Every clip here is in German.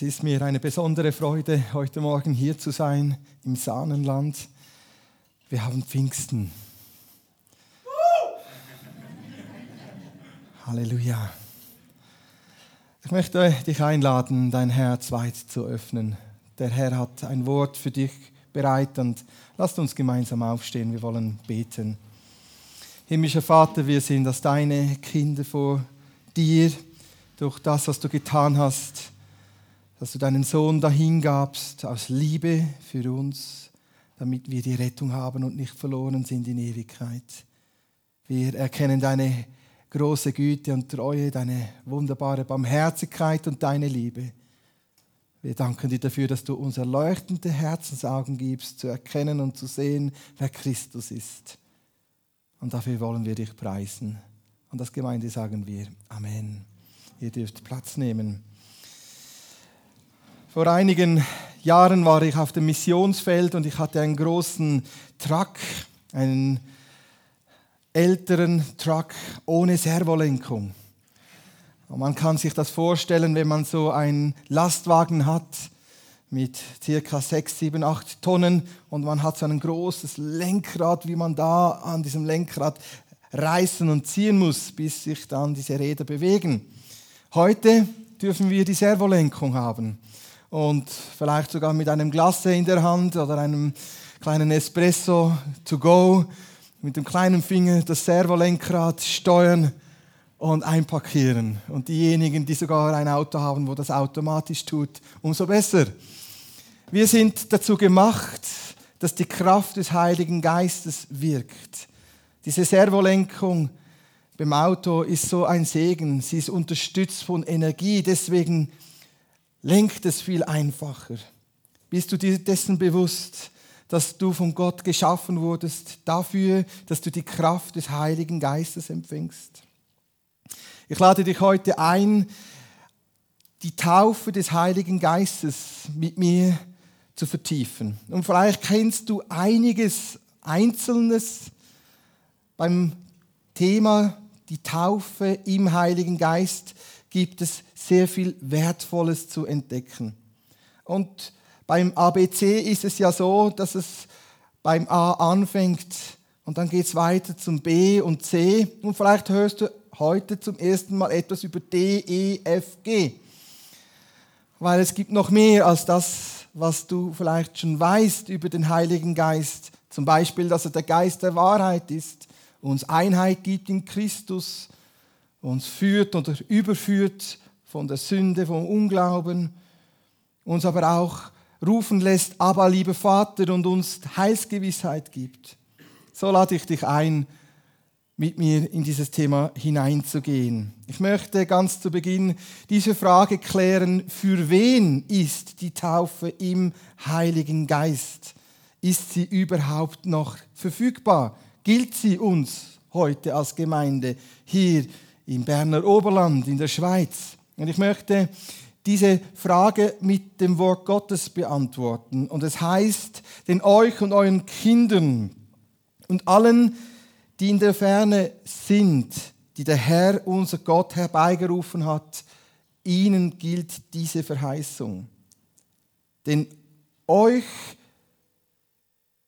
Es ist mir eine besondere Freude, heute Morgen hier zu sein im Sahnenland. Wir haben Pfingsten. Halleluja. Ich möchte dich einladen, dein Herz weit zu öffnen. Der Herr hat ein Wort für dich bereit und lasst uns gemeinsam aufstehen. Wir wollen beten. Himmlischer Vater, wir sind als deine Kinder vor dir durch das, was du getan hast dass du deinen Sohn dahingabst aus Liebe für uns, damit wir die Rettung haben und nicht verloren sind in Ewigkeit. Wir erkennen deine große Güte und Treue, deine wunderbare Barmherzigkeit und deine Liebe. Wir danken dir dafür, dass du uns erleuchtende Herzensaugen gibst, zu erkennen und zu sehen, wer Christus ist. Und dafür wollen wir dich preisen. Und als Gemeinde sagen wir Amen. Ihr dürft Platz nehmen. Vor einigen Jahren war ich auf dem Missionsfeld und ich hatte einen großen Truck, einen älteren Truck ohne Servolenkung. Und man kann sich das vorstellen, wenn man so einen Lastwagen hat mit circa 6, 7, 8 Tonnen und man hat so ein großes Lenkrad, wie man da an diesem Lenkrad reißen und ziehen muss, bis sich dann diese Räder bewegen. Heute dürfen wir die Servolenkung haben und vielleicht sogar mit einem Glas in der Hand oder einem kleinen Espresso to go, mit dem kleinen Finger das Servolenkrad steuern und einparkieren. Und diejenigen, die sogar ein Auto haben, wo das automatisch tut, umso besser. Wir sind dazu gemacht, dass die Kraft des Heiligen Geistes wirkt. Diese Servolenkung beim Auto ist so ein Segen. Sie ist unterstützt von Energie. Deswegen lenkt es viel einfacher. Bist du dir dessen bewusst, dass du von Gott geschaffen wurdest dafür, dass du die Kraft des Heiligen Geistes empfängst? Ich lade dich heute ein, die Taufe des Heiligen Geistes mit mir zu vertiefen. Und vielleicht kennst du einiges Einzelnes beim Thema die Taufe im Heiligen Geist gibt es sehr viel Wertvolles zu entdecken. Und beim ABC ist es ja so, dass es beim A anfängt und dann geht es weiter zum B und C. Und vielleicht hörst du heute zum ersten Mal etwas über D, E, F, G. Weil es gibt noch mehr als das, was du vielleicht schon weißt über den Heiligen Geist. Zum Beispiel, dass er der Geist der Wahrheit ist, uns Einheit gibt in Christus, uns führt oder überführt von der Sünde, vom Unglauben, uns aber auch rufen lässt, aber lieber Vater, und uns Heilsgewissheit gibt. So lade ich dich ein, mit mir in dieses Thema hineinzugehen. Ich möchte ganz zu Beginn diese Frage klären, für wen ist die Taufe im Heiligen Geist? Ist sie überhaupt noch verfügbar? Gilt sie uns heute als Gemeinde hier im Berner Oberland, in der Schweiz. Und ich möchte diese Frage mit dem Wort Gottes beantworten. Und es heißt, denn euch und euren Kindern und allen, die in der Ferne sind, die der Herr, unser Gott, herbeigerufen hat, ihnen gilt diese Verheißung. Denn euch,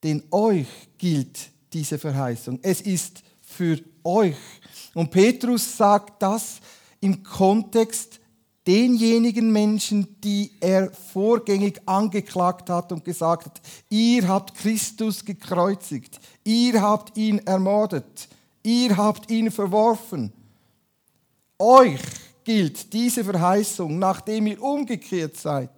denn euch gilt diese Verheißung. Es ist für euch. Und Petrus sagt das im Kontext denjenigen Menschen, die er vorgängig angeklagt hat und gesagt hat, ihr habt Christus gekreuzigt, ihr habt ihn ermordet, ihr habt ihn verworfen. Euch gilt diese Verheißung, nachdem ihr umgekehrt seid,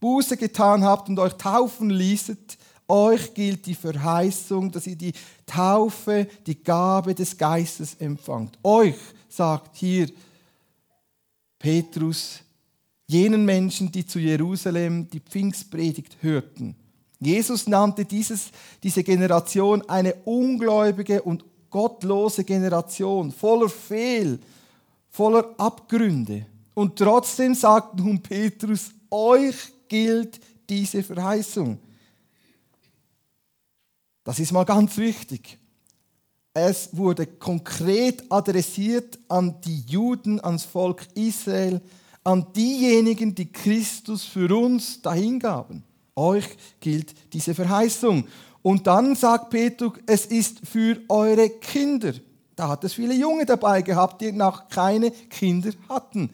Buße getan habt und euch taufen ließet, euch gilt die Verheißung, dass ihr die Taufe, die Gabe des Geistes empfangt. Euch sagt hier Petrus, jenen Menschen, die zu Jerusalem die Pfingstpredigt hörten. Jesus nannte dieses, diese Generation eine ungläubige und gottlose Generation, voller Fehl, voller Abgründe. Und trotzdem sagt nun Petrus, euch gilt diese Verheißung. Das ist mal ganz wichtig. Es wurde konkret adressiert an die Juden, ans Volk Israel, an diejenigen, die Christus für uns dahingaben. Euch gilt diese Verheißung. Und dann sagt Petrus, es ist für eure Kinder. Da hat es viele Junge dabei gehabt, die noch keine Kinder hatten.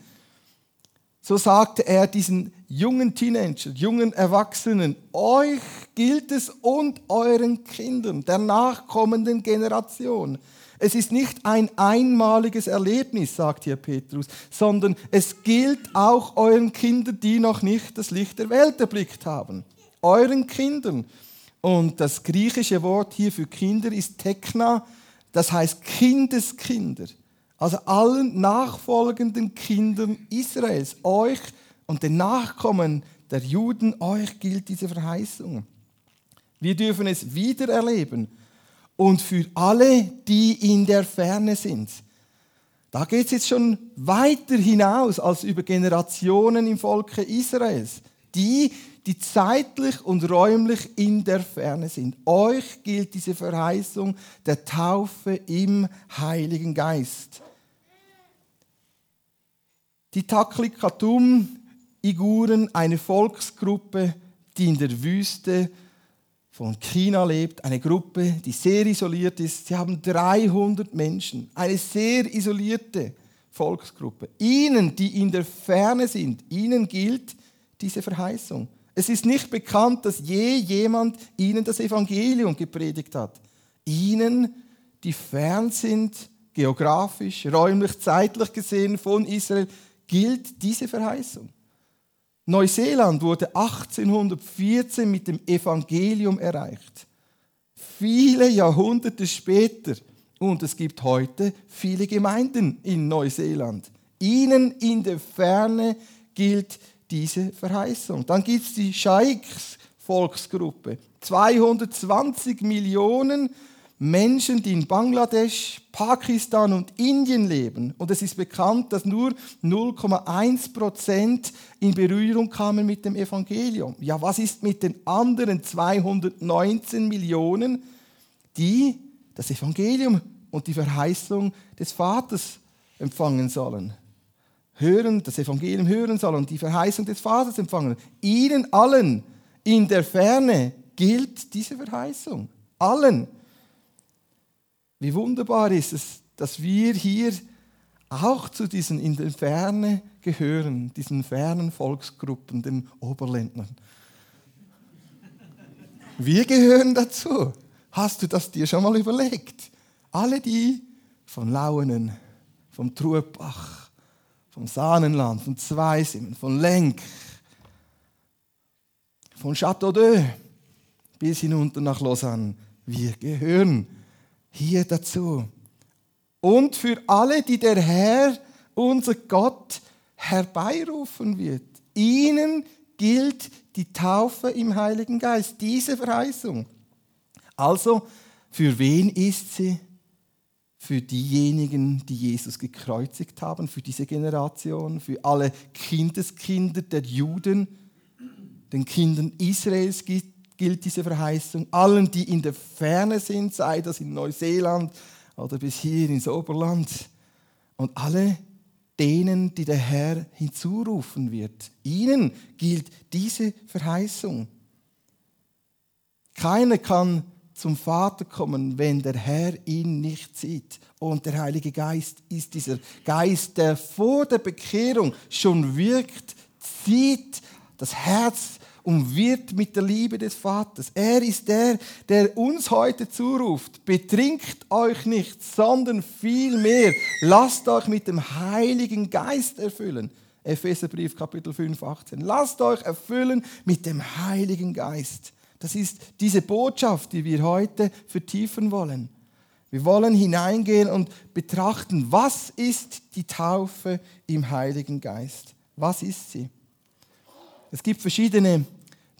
So sagte er diesen jungen Teenager, jungen Erwachsenen, euch gilt es und euren Kindern, der nachkommenden Generation. Es ist nicht ein einmaliges Erlebnis, sagt hier Petrus, sondern es gilt auch euren Kindern, die noch nicht das Licht der Welt erblickt haben. Euren Kindern. Und das griechische Wort hier für Kinder ist Tekna, das heißt Kindeskinder. Also allen nachfolgenden Kindern Israels, euch und den Nachkommen der Juden, euch gilt diese Verheißung. Wir dürfen es wieder erleben. Und für alle, die in der Ferne sind. Da geht es jetzt schon weiter hinaus als über Generationen im Volke Israels. Die, die zeitlich und räumlich in der Ferne sind. Euch gilt diese Verheißung der Taufe im Heiligen Geist. Die Taklikatum Iguren, eine Volksgruppe, die in der Wüste von China lebt, eine Gruppe, die sehr isoliert ist. Sie haben 300 Menschen, eine sehr isolierte Volksgruppe. Ihnen, die in der Ferne sind, ihnen gilt diese Verheißung. Es ist nicht bekannt, dass je jemand ihnen das Evangelium gepredigt hat. Ihnen, die fern sind, geografisch, räumlich, zeitlich gesehen von Israel, gilt diese Verheißung. Neuseeland wurde 1814 mit dem Evangelium erreicht. Viele Jahrhunderte später. Und es gibt heute viele Gemeinden in Neuseeland. Ihnen in der Ferne gilt diese Verheißung. Dann gibt es die Scheiks Volksgruppe. 220 Millionen Menschen, die in Bangladesch, Pakistan und Indien leben. Und es ist bekannt, dass nur 0,1 Prozent in Berührung kamen mit dem Evangelium. Ja, was ist mit den anderen 219 Millionen, die das Evangelium und die Verheißung des Vaters empfangen sollen? Hören, das Evangelium hören sollen und die Verheißung des Vaters empfangen. Ihnen allen in der Ferne gilt diese Verheißung. Allen. Wie wunderbar ist es, dass wir hier auch zu diesen in der Ferne gehören, diesen fernen Volksgruppen, den Oberländern. Wir gehören dazu. Hast du das dir schon mal überlegt? Alle die von Lauenen, vom Truebach, vom Sahnenland, von Zweisimmen, von Lenk, von Château d'Eu bis hinunter nach Lausanne. Wir gehören hier dazu. Und für alle, die der Herr, unser Gott, herbeirufen wird. Ihnen gilt die Taufe im Heiligen Geist, diese Verheißung. Also, für wen ist sie? Für diejenigen, die Jesus gekreuzigt haben, für diese Generation, für alle Kindeskinder der Juden, den Kindern Israels gibt gilt diese Verheißung. Allen, die in der Ferne sind, sei das in Neuseeland oder bis hier ins Oberland. Und alle denen, die der Herr hinzurufen wird. Ihnen gilt diese Verheißung. Keiner kann zum Vater kommen, wenn der Herr ihn nicht sieht. Und der Heilige Geist ist dieser Geist, der vor der Bekehrung schon wirkt, zieht das Herz und wird mit der Liebe des Vaters. Er ist der, der uns heute zuruft, betrinkt euch nicht, sondern vielmehr lasst euch mit dem Heiligen Geist erfüllen. Epheserbrief Kapitel 5, 18. Lasst euch erfüllen mit dem Heiligen Geist. Das ist diese Botschaft, die wir heute vertiefen wollen. Wir wollen hineingehen und betrachten, was ist die Taufe im Heiligen Geist? Was ist sie? Es gibt verschiedene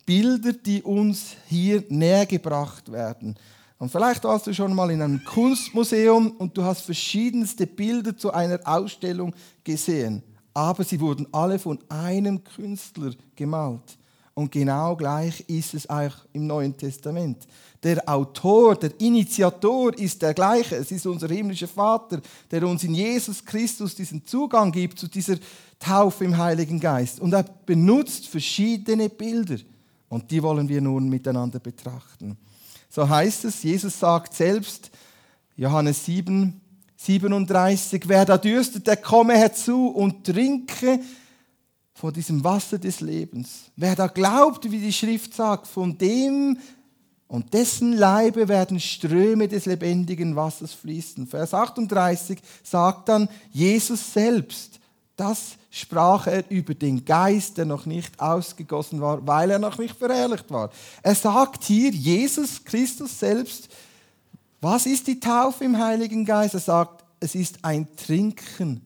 Bilder, die uns hier näher gebracht werden. Und vielleicht warst du schon mal in einem Kunstmuseum und du hast verschiedenste Bilder zu einer Ausstellung gesehen. Aber sie wurden alle von einem Künstler gemalt. Und genau gleich ist es auch im Neuen Testament. Der Autor, der Initiator ist der gleiche. Es ist unser himmlischer Vater, der uns in Jesus Christus diesen Zugang gibt zu dieser Taufe im Heiligen Geist. Und er benutzt verschiedene Bilder. Und die wollen wir nun miteinander betrachten. So heißt es, Jesus sagt selbst, Johannes 7, 37, wer da dürstet, der komme herzu und trinke von diesem Wasser des Lebens. Wer da glaubt, wie die Schrift sagt, von dem und dessen Leibe werden Ströme des lebendigen Wassers fließen. Vers 38 sagt dann Jesus selbst, das sprach er über den Geist, der noch nicht ausgegossen war, weil er noch nicht verherrlicht war. Er sagt hier, Jesus Christus selbst, was ist die Taufe im Heiligen Geist? Er sagt, es ist ein Trinken.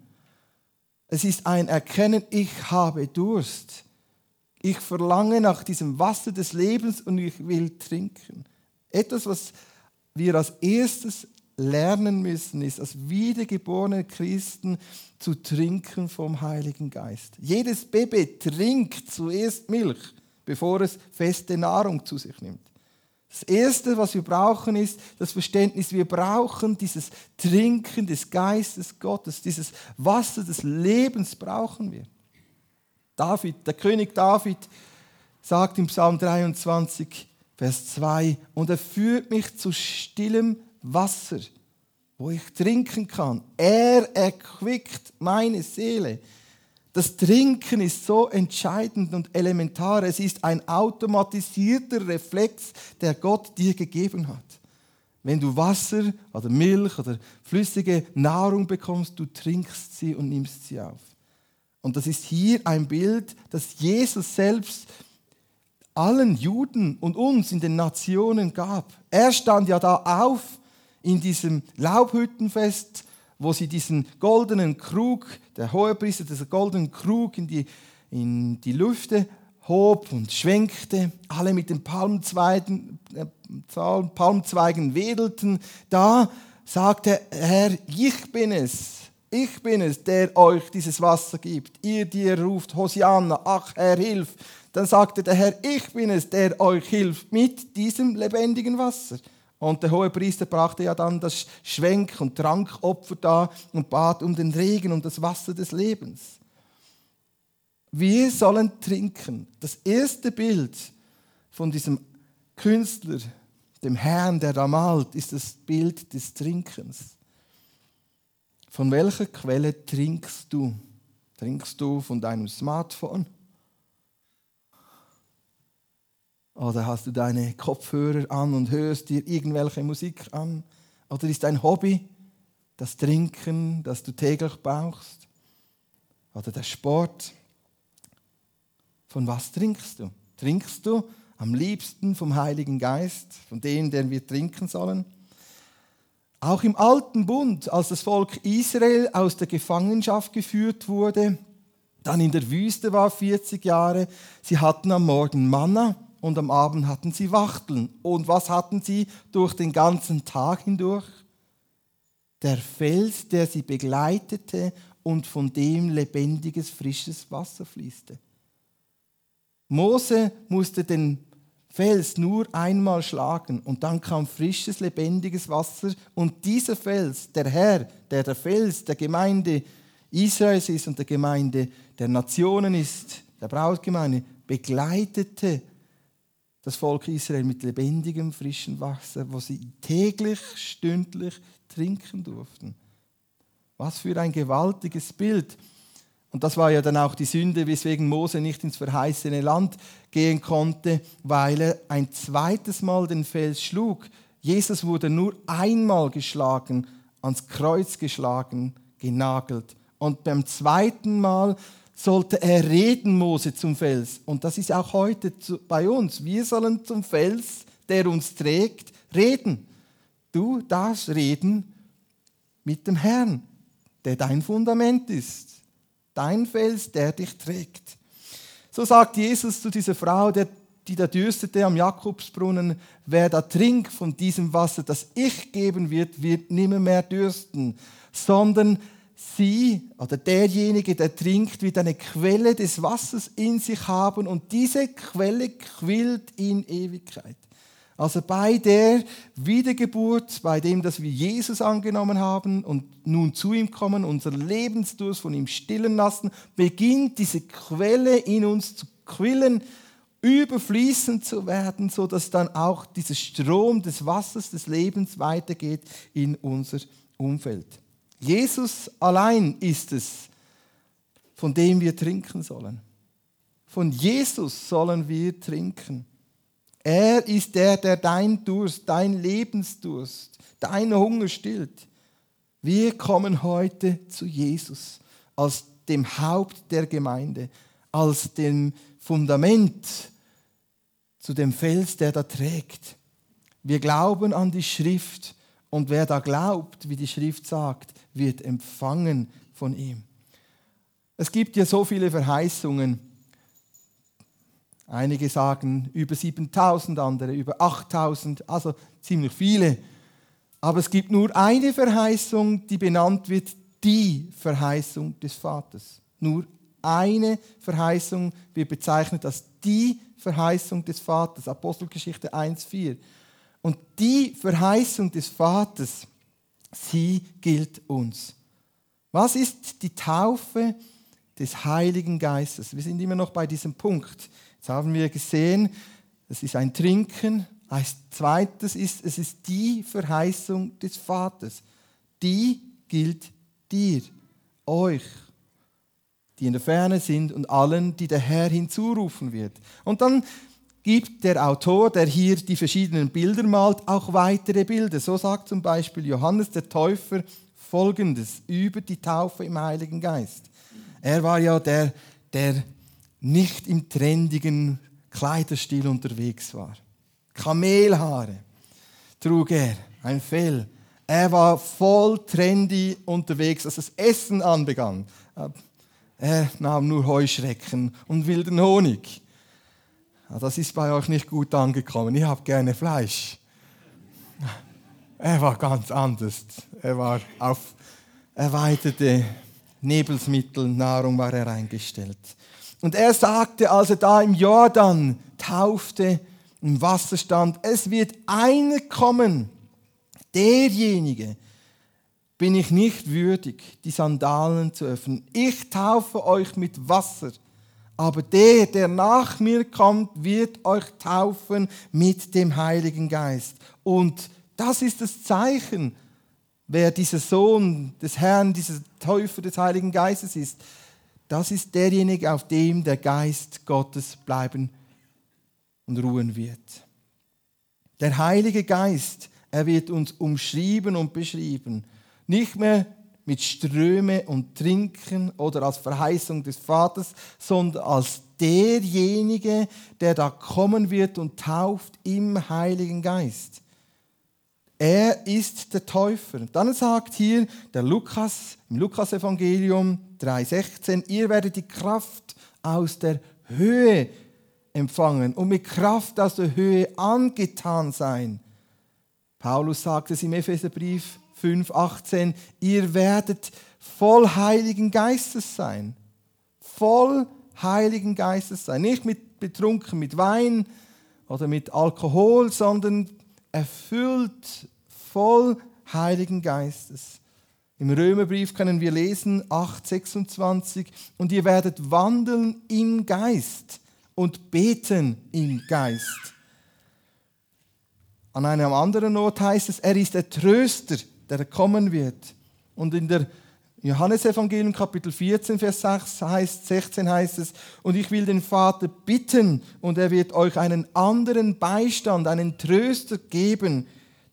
Es ist ein Erkennen, ich habe Durst. Ich verlange nach diesem Wasser des Lebens und ich will trinken. Etwas, was wir als erstes lernen müssen, ist als wiedergeborene Christen zu trinken vom Heiligen Geist. Jedes Baby trinkt zuerst Milch, bevor es feste Nahrung zu sich nimmt. Das Erste, was wir brauchen, ist das Verständnis, wir brauchen dieses Trinken des Geistes Gottes, dieses Wasser des Lebens brauchen wir. David, der König David, sagt im Psalm 23, Vers 2, und er führt mich zu stillem Wasser, wo ich trinken kann. Er erquickt meine Seele. Das Trinken ist so entscheidend und elementar. Es ist ein automatisierter Reflex, der Gott dir gegeben hat. Wenn du Wasser oder Milch oder flüssige Nahrung bekommst, du trinkst sie und nimmst sie auf. Und das ist hier ein Bild, das Jesus selbst allen Juden und uns in den Nationen gab. Er stand ja da auf in diesem Laubhüttenfest wo sie diesen goldenen Krug, der Hohepriester, diesen goldenen Krug in die, in die Lüfte hob und schwenkte, alle mit den Palmzweigen, äh, Palmzweigen wedelten. Da sagte Herr, ich bin es, ich bin es, der euch dieses Wasser gibt. Ihr, die ihr ruft, Hosianna, ach Herr, hilf. Dann sagte der Herr, ich bin es, der euch hilft mit diesem lebendigen Wasser. Und der hohe Priester brachte ja dann das Schwenk- und Trankopfer da und bat um den Regen und das Wasser des Lebens. Wir sollen trinken. Das erste Bild von diesem Künstler, dem Herrn, der da malt, ist das Bild des Trinkens. Von welcher Quelle trinkst du? Trinkst du von deinem Smartphone? Oder hast du deine Kopfhörer an und hörst dir irgendwelche Musik an? Oder ist dein Hobby das Trinken, das du täglich brauchst? Oder der Sport? Von was trinkst du? Trinkst du am liebsten vom Heiligen Geist, von dem, den wir trinken sollen? Auch im alten Bund, als das Volk Israel aus der Gefangenschaft geführt wurde, dann in der Wüste war 40 Jahre, sie hatten am Morgen Manna und am Abend hatten sie Wachteln. Und was hatten sie durch den ganzen Tag hindurch? Der Fels, der sie begleitete und von dem lebendiges, frisches Wasser fließte. Mose musste den Fels nur einmal schlagen und dann kam frisches, lebendiges Wasser und dieser Fels, der Herr, der der Fels der Gemeinde Israels ist und der Gemeinde der Nationen ist, der Brautgemeinde, begleitete das Volk Israel mit lebendigem, frischem Wasser, wo sie täglich, stündlich trinken durften. Was für ein gewaltiges Bild. Und das war ja dann auch die Sünde, weswegen Mose nicht ins verheißene Land gehen konnte, weil er ein zweites Mal den Fels schlug. Jesus wurde nur einmal geschlagen, ans Kreuz geschlagen, genagelt. Und beim zweiten Mal sollte er reden, Mose, zum Fels. Und das ist auch heute bei uns. Wir sollen zum Fels, der uns trägt, reden. Du darfst reden mit dem Herrn, der dein Fundament ist. Dein Fels, der dich trägt. So sagt Jesus zu dieser Frau, die da dürstete am Jakobsbrunnen, wer da trinkt von diesem Wasser, das ich geben wird, wird nimmer mehr dürsten, sondern sie oder derjenige, der trinkt, wird eine Quelle des Wassers in sich haben und diese Quelle quillt in Ewigkeit. Also bei der Wiedergeburt, bei dem, dass wir Jesus angenommen haben und nun zu ihm kommen, unser Lebensdurst von ihm stillen lassen, beginnt diese Quelle in uns zu quillen, überfließend zu werden, so dass dann auch dieser Strom des Wassers des Lebens weitergeht in unser Umfeld. Jesus allein ist es, von dem wir trinken sollen. Von Jesus sollen wir trinken. Er ist der, der dein Durst, dein Lebensdurst, deinen Hunger stillt. Wir kommen heute zu Jesus als dem Haupt der Gemeinde, als dem Fundament, zu dem Fels, der da trägt. Wir glauben an die Schrift und wer da glaubt, wie die Schrift sagt, wird empfangen von ihm. Es gibt ja so viele Verheißungen Einige sagen über 7000, andere über 8000, also ziemlich viele. Aber es gibt nur eine Verheißung, die benannt wird, die Verheißung des Vaters. Nur eine Verheißung wird bezeichnet als die Verheißung des Vaters. Apostelgeschichte 1,4. Und die Verheißung des Vaters, sie gilt uns. Was ist die Taufe des Heiligen Geistes? Wir sind immer noch bei diesem Punkt. Jetzt haben wir gesehen, es ist ein Trinken. Als zweites ist, es ist die Verheißung des Vaters. Die gilt dir, euch, die in der Ferne sind und allen, die der Herr hinzurufen wird. Und dann gibt der Autor, der hier die verschiedenen Bilder malt, auch weitere Bilder. So sagt zum Beispiel Johannes der Täufer Folgendes über die Taufe im Heiligen Geist. Er war ja der, der nicht im trendigen Kleiderstil unterwegs war. Kamelhaare trug er, ein Fell. Er war voll trendy unterwegs, als das Essen anbegann. Er nahm nur Heuschrecken und wilden Honig. Das ist bei euch nicht gut angekommen. Ich habe gerne Fleisch. Er war ganz anders. Er war auf erweiterte Nebelsmittel, Nahrung war er eingestellt. Und er sagte, als er da im Jordan taufte, im Wasser stand, es wird einer kommen, derjenige, bin ich nicht würdig, die Sandalen zu öffnen. Ich taufe euch mit Wasser, aber der, der nach mir kommt, wird euch taufen mit dem Heiligen Geist. Und das ist das Zeichen, wer dieser Sohn des Herrn, dieser Täufer des Heiligen Geistes ist. Das ist derjenige, auf dem der Geist Gottes bleiben und ruhen wird. Der Heilige Geist, er wird uns umschrieben und beschrieben. Nicht mehr mit Ströme und Trinken oder als Verheißung des Vaters, sondern als derjenige, der da kommen wird und tauft im Heiligen Geist. Er ist der Täufer. Dann sagt hier der Lukas im Lukasevangelium 3,16, ihr werdet die Kraft aus der Höhe empfangen und mit Kraft aus der Höhe angetan sein. Paulus sagt es im Epheserbrief 5,18, ihr werdet voll Heiligen Geistes sein. Voll Heiligen Geistes sein. Nicht mit betrunken mit Wein oder mit Alkohol, sondern erfüllt voll Heiligen Geistes. Im Römerbrief können wir lesen 8:26 und ihr werdet wandeln im Geist und beten im Geist. An einem anderen Ort heißt es, er ist der Tröster, der kommen wird. Und in der Johannesevangelium Kapitel 14, Vers 6 heißt, 16 heißt es, und ich will den Vater bitten, und er wird euch einen anderen Beistand, einen Tröster geben,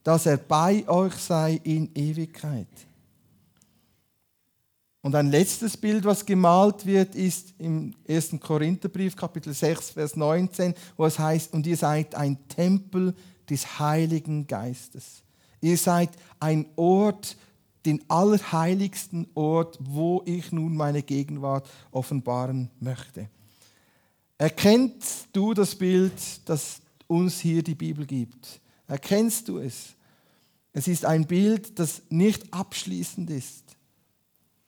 dass er bei euch sei in Ewigkeit. Und ein letztes Bild, was gemalt wird, ist im 1. Korintherbrief, Kapitel 6, Vers 19, wo es heißt, und ihr seid ein Tempel des Heiligen Geistes. Ihr seid ein Ort, den allerheiligsten Ort, wo ich nun meine Gegenwart offenbaren möchte. Erkennst du das Bild, das uns hier die Bibel gibt? Erkennst du es? Es ist ein Bild, das nicht abschließend ist.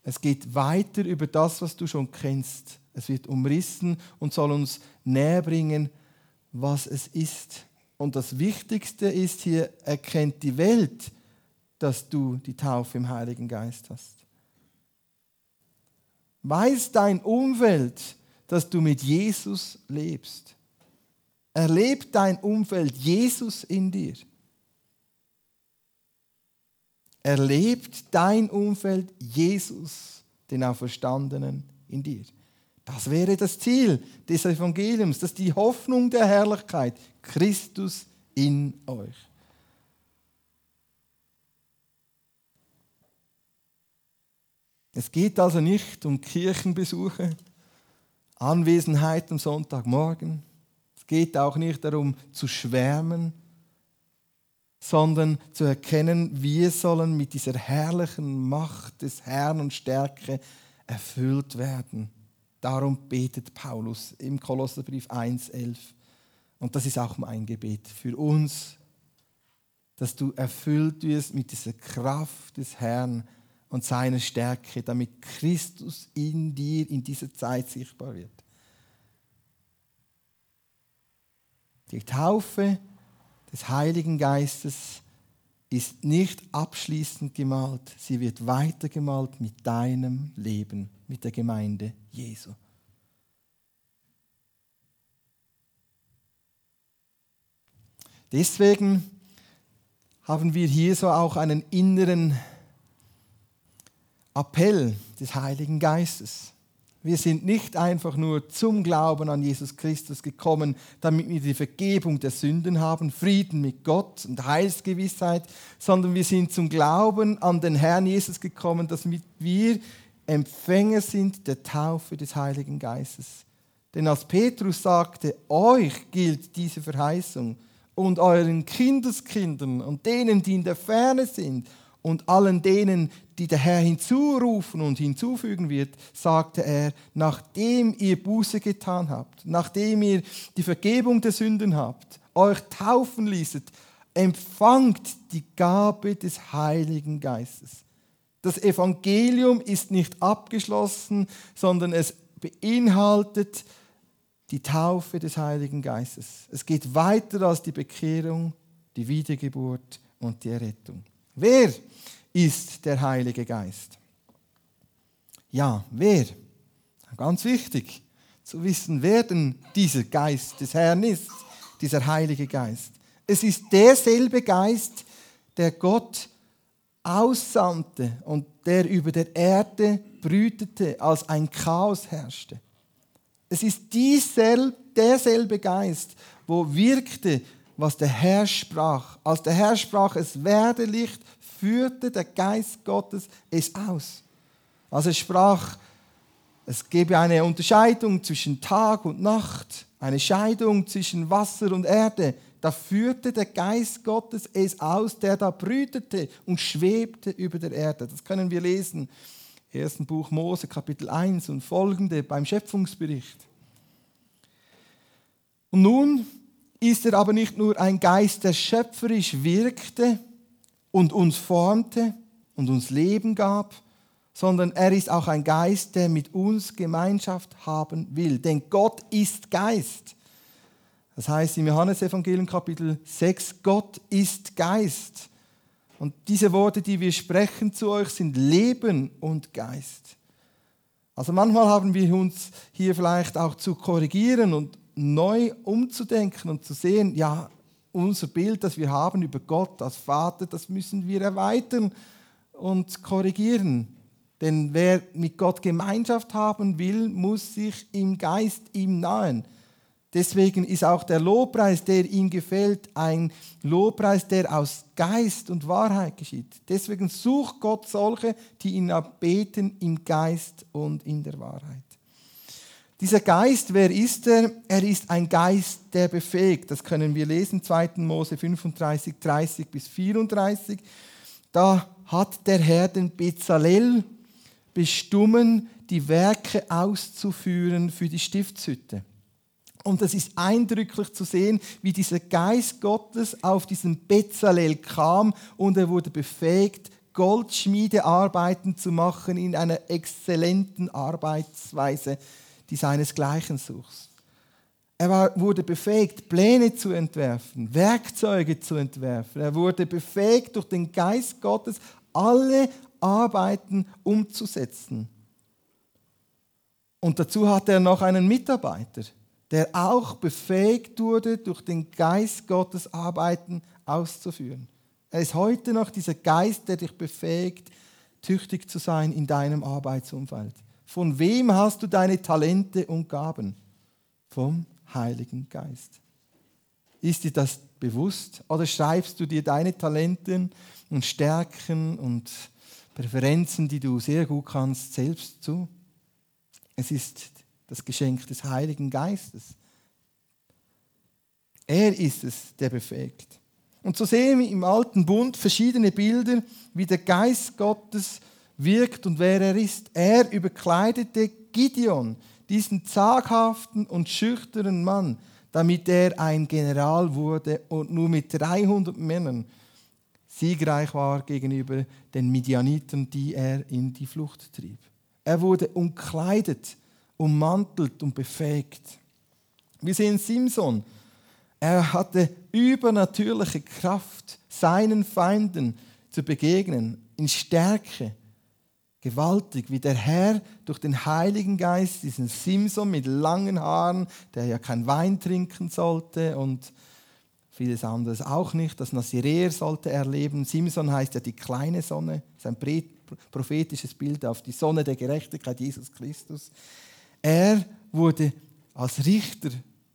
Es geht weiter über das, was du schon kennst. Es wird umrissen und soll uns näher bringen, was es ist. Und das Wichtigste ist hier, erkennt die Welt, dass du die Taufe im Heiligen Geist hast. Weiß dein Umfeld, dass du mit Jesus lebst. Erlebt dein Umfeld Jesus in dir. Erlebt dein Umfeld Jesus, den Auferstandenen in dir. Das wäre das Ziel des Evangeliums, das ist die Hoffnung der Herrlichkeit, Christus in euch. Es geht also nicht um Kirchenbesuche, Anwesenheit am Sonntagmorgen. Es geht auch nicht darum zu schwärmen, sondern zu erkennen, wir sollen mit dieser herrlichen Macht des Herrn und Stärke erfüllt werden. Darum betet Paulus im Kolosserbrief 1,11. Und das ist auch mein Gebet für uns, dass du erfüllt wirst mit dieser Kraft des Herrn und seiner Stärke, damit Christus in dir in dieser Zeit sichtbar wird. Die Taufe des Heiligen Geistes ist nicht abschließend gemalt, sie wird weitergemalt mit deinem Leben, mit der Gemeinde Jesu. Deswegen haben wir hier so auch einen inneren Appell des Heiligen Geistes. Wir sind nicht einfach nur zum Glauben an Jesus Christus gekommen, damit wir die Vergebung der Sünden haben, Frieden mit Gott und Heilsgewissheit, sondern wir sind zum Glauben an den Herrn Jesus gekommen, damit wir Empfänger sind der Taufe des Heiligen Geistes. Denn als Petrus sagte, euch gilt diese Verheißung und euren Kindeskindern und denen, die in der Ferne sind und allen denen, die der Herr hinzurufen und hinzufügen wird, sagte er, nachdem ihr Buße getan habt, nachdem ihr die Vergebung der Sünden habt, euch taufen ließet, empfangt die Gabe des Heiligen Geistes. Das Evangelium ist nicht abgeschlossen, sondern es beinhaltet die Taufe des Heiligen Geistes. Es geht weiter als die Bekehrung, die Wiedergeburt und die Errettung. Wer ist der Heilige Geist? Ja, wer? Ganz wichtig zu wissen, wer denn dieser Geist des Herrn ist, dieser Heilige Geist. Es ist derselbe Geist, der Gott aussandte und der über der Erde brütete, als ein Chaos herrschte. Es ist dieselbe, derselbe Geist, wo wirkte, was der Herr sprach. Als der Herr sprach, es werde Licht, führte der Geist Gottes es aus. Also es sprach, es gebe eine Unterscheidung zwischen Tag und Nacht, eine Scheidung zwischen Wasser und Erde. Da führte der Geist Gottes es aus, der da brütete und schwebte über der Erde. Das können wir lesen. Ersten Buch Mose, Kapitel 1 und folgende beim Schöpfungsbericht. Und nun ist er aber nicht nur ein Geist, der schöpferisch wirkte, und uns formte und uns Leben gab, sondern er ist auch ein Geist, der mit uns Gemeinschaft haben will. Denn Gott ist Geist. Das heißt im Johannesevangelium Kapitel 6, Gott ist Geist. Und diese Worte, die wir sprechen zu euch, sind Leben und Geist. Also manchmal haben wir uns hier vielleicht auch zu korrigieren und neu umzudenken und zu sehen, ja, unser Bild, das wir haben über Gott als Vater, das müssen wir erweitern und korrigieren. Denn wer mit Gott Gemeinschaft haben will, muss sich im Geist ihm nahen. Deswegen ist auch der Lobpreis, der ihm gefällt, ein Lobpreis, der aus Geist und Wahrheit geschieht. Deswegen sucht Gott solche, die ihn beten im Geist und in der Wahrheit. Dieser Geist, wer ist er? Er ist ein Geist, der befähigt. Das können wir lesen, 2. Mose 35, 30 bis 34. Da hat der Herr den Bezalel bestimmen, die Werke auszuführen für die Stiftshütte. Und es ist eindrücklich zu sehen, wie dieser Geist Gottes auf diesen Bezalel kam und er wurde befähigt, Goldschmiedearbeiten zu machen in einer exzellenten Arbeitsweise, die seinesgleichen sucht. Er war, wurde befähigt, Pläne zu entwerfen, Werkzeuge zu entwerfen. Er wurde befähigt, durch den Geist Gottes alle Arbeiten umzusetzen. Und dazu hatte er noch einen Mitarbeiter, der auch befähigt wurde, durch den Geist Gottes Arbeiten auszuführen. Er ist heute noch dieser Geist, der dich befähigt, tüchtig zu sein in deinem Arbeitsumfeld. Von wem hast du deine Talente und Gaben? Vom Heiligen Geist. Ist dir das bewusst oder schreibst du dir deine Talente und Stärken und Präferenzen, die du sehr gut kannst, selbst zu? Es ist das Geschenk des Heiligen Geistes. Er ist es, der befähigt. Und so sehen wir im Alten Bund verschiedene Bilder, wie der Geist Gottes wirkt und wer er ist. Er überkleidete Gideon, diesen zaghaften und schüchternen Mann, damit er ein General wurde und nur mit 300 Männern siegreich war gegenüber den Midianiten, die er in die Flucht trieb. Er wurde umkleidet, ummantelt und befähigt. Wir sehen Simson. Er hatte übernatürliche Kraft, seinen Feinden zu begegnen, in Stärke. Gewaltig, wie der Herr durch den Heiligen Geist diesen Simson mit langen Haaren, der ja kein Wein trinken sollte und vieles anderes auch nicht, das Nazireer sollte erleben. Simson heißt ja die kleine Sonne, ist ein prophetisches Bild auf die Sonne der Gerechtigkeit Jesus Christus. Er wurde als Richter